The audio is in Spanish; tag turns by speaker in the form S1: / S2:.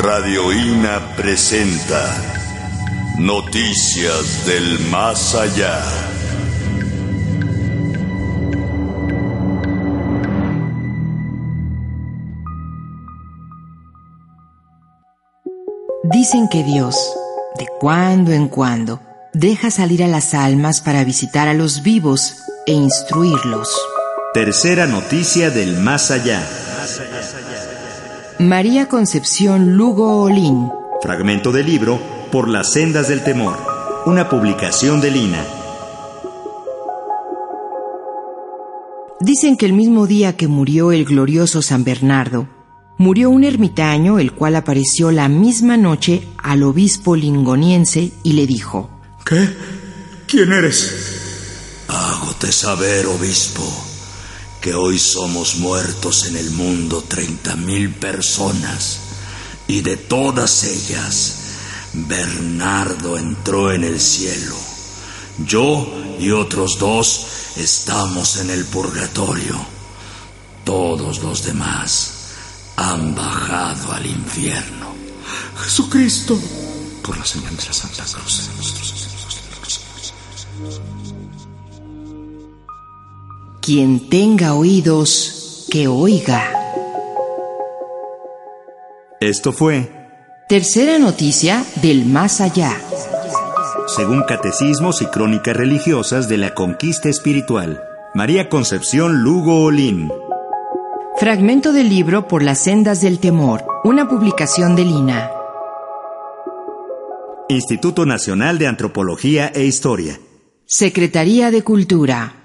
S1: Radio INA presenta Noticias del Más Allá.
S2: Dicen que Dios, de cuando en cuando, deja salir a las almas para visitar a los vivos e instruirlos.
S3: Tercera noticia del más allá.
S2: María Concepción Lugo Olín.
S3: Fragmento del libro Por las sendas del temor. Una publicación de Lina.
S2: Dicen que el mismo día que murió el glorioso San Bernardo, murió un ermitaño el cual apareció la misma noche al obispo lingoniense y le dijo,
S4: ¿Qué? ¿Quién eres?
S1: Hágote saber, obispo, que hoy somos muertos en el mundo treinta mil personas, y de todas ellas, Bernardo entró en el cielo. Yo y otros dos estamos en el purgatorio. Todos los demás han bajado al infierno.
S4: Jesucristo.
S1: Por la señal de la Santa Cruz.
S2: Quien tenga oídos, que oiga.
S3: Esto fue
S2: Tercera noticia del más allá.
S3: según catecismos y crónicas religiosas de la conquista espiritual. María Concepción Lugo Olín.
S2: Fragmento del libro Por las sendas del temor, una publicación de Lina.
S3: Instituto Nacional de Antropología e Historia.
S2: Secretaría de Cultura.